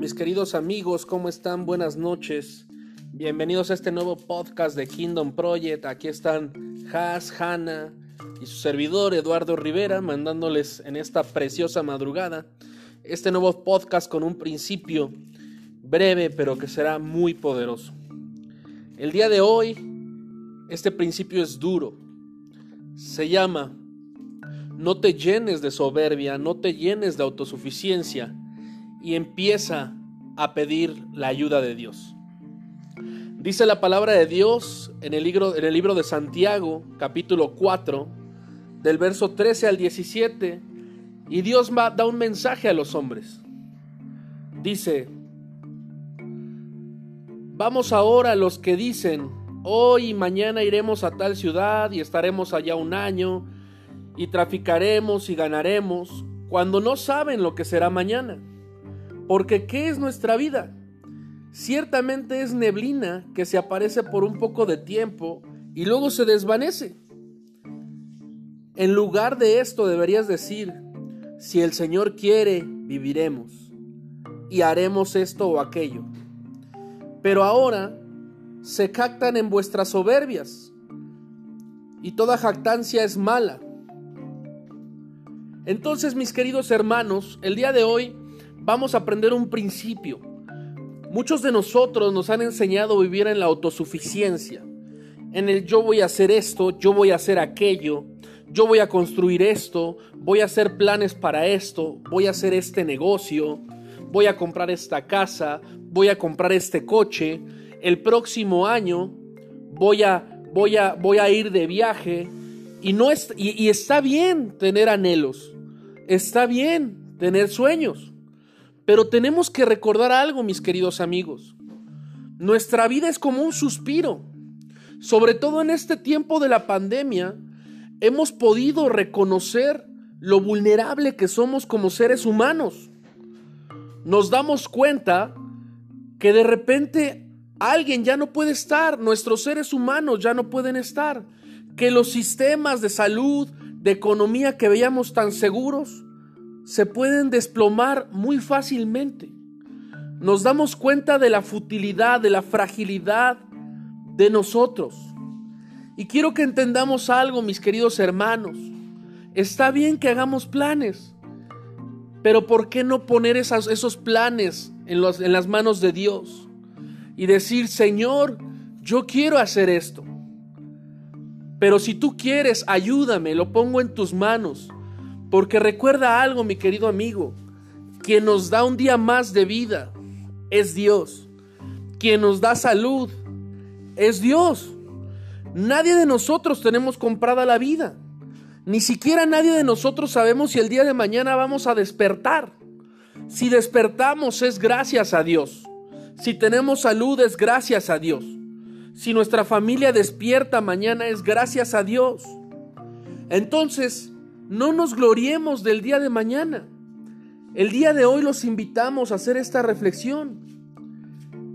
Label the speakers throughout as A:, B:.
A: mis queridos amigos, ¿cómo están? Buenas noches. Bienvenidos a este nuevo podcast de Kingdom Project. Aquí están Has, Hanna y su servidor Eduardo Rivera mandándoles en esta preciosa madrugada este nuevo podcast con un principio breve pero que será muy poderoso. El día de hoy este principio es duro. Se llama no te llenes de soberbia, no te llenes de autosuficiencia y empieza a pedir la ayuda de Dios. Dice la palabra de Dios en el libro, en el libro de Santiago, capítulo 4, del verso 13 al 17, y Dios da un mensaje a los hombres. Dice, vamos ahora los que dicen, hoy y mañana iremos a tal ciudad y estaremos allá un año y traficaremos y ganaremos, cuando no saben lo que será mañana. Porque ¿qué es nuestra vida? Ciertamente es neblina que se aparece por un poco de tiempo y luego se desvanece. En lugar de esto deberías decir, si el Señor quiere, viviremos y haremos esto o aquello. Pero ahora se jactan en vuestras soberbias y toda jactancia es mala. Entonces, mis queridos hermanos, el día de hoy vamos a aprender un principio. Muchos de nosotros nos han enseñado a vivir en la autosuficiencia, en el yo voy a hacer esto, yo voy a hacer aquello, yo voy a construir esto, voy a hacer planes para esto, voy a hacer este negocio, voy a comprar esta casa, voy a comprar este coche, el próximo año voy a, voy a, voy a ir de viaje y, no y está bien tener anhelos, está bien tener sueños. Pero tenemos que recordar algo, mis queridos amigos. Nuestra vida es como un suspiro. Sobre todo en este tiempo de la pandemia, hemos podido reconocer lo vulnerable que somos como seres humanos. Nos damos cuenta que de repente alguien ya no puede estar, nuestros seres humanos ya no pueden estar, que los sistemas de salud, de economía que veíamos tan seguros, se pueden desplomar muy fácilmente. Nos damos cuenta de la futilidad, de la fragilidad de nosotros. Y quiero que entendamos algo, mis queridos hermanos. Está bien que hagamos planes, pero ¿por qué no poner esos planes en, las manos de Dios? Y decir, Señor, yo quiero hacer esto. Pero si tú quieres, ayúdame, lo pongo en tus manos. Porque recuerda algo, mi querido amigo, quien nos da un día más de vida es Dios. Quien nos da salud es Dios. Nadie de nosotros tenemos comprada la vida. Ni siquiera nadie de nosotros sabemos si el día de mañana vamos a despertar. Si despertamos es gracias a Dios. Si tenemos salud es gracias a Dios. Si nuestra familia despierta mañana es gracias a Dios. Entonces, no nos gloriemos del día de mañana. El día de hoy los invitamos a hacer esta reflexión.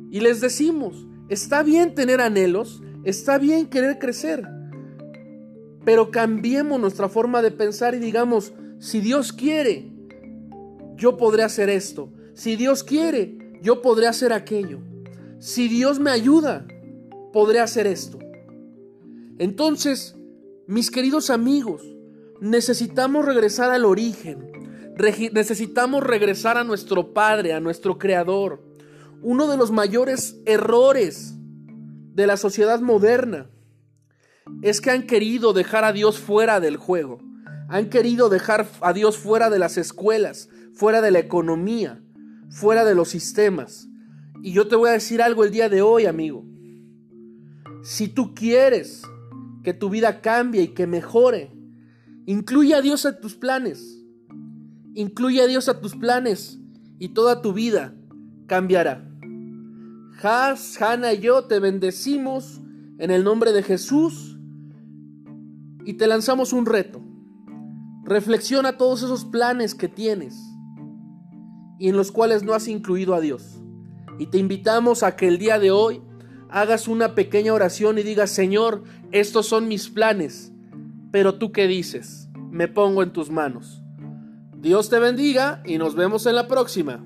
A: Y les decimos, está bien tener anhelos, está bien querer crecer, pero cambiemos nuestra forma de pensar y digamos, si Dios quiere, yo podré hacer esto. Si Dios quiere, yo podré hacer aquello. Si Dios me ayuda, podré hacer esto. Entonces, mis queridos amigos, necesitamos regresar al origen. necesitamos regresar a nuestro Padre, a nuestro Creador. Uno de los mayores errores de la sociedad moderna es que han querido dejar a Dios fuera del juego. Han querido dejar a Dios fuera de las escuelas, fuera de la economía, fuera de los sistemas. Y yo te voy a decir algo el día de hoy, amigo. Si tú quieres que tu vida cambie y que mejore, Incluye a Dios a tus planes. Incluye a Dios a tus planes y toda tu vida cambiará. Has, Hannah y yo te bendecimos en el nombre de Jesús y te lanzamos un reto. Reflexiona todos esos planes que tienes y en los cuales no has incluido a Dios. Y te invitamos a que el día de hoy hagas una pequeña oración y digas, Señor, estos son mis planes pero tú qué dices? Me pongo en tus manos. Dios te bendiga y nos vemos en la próxima.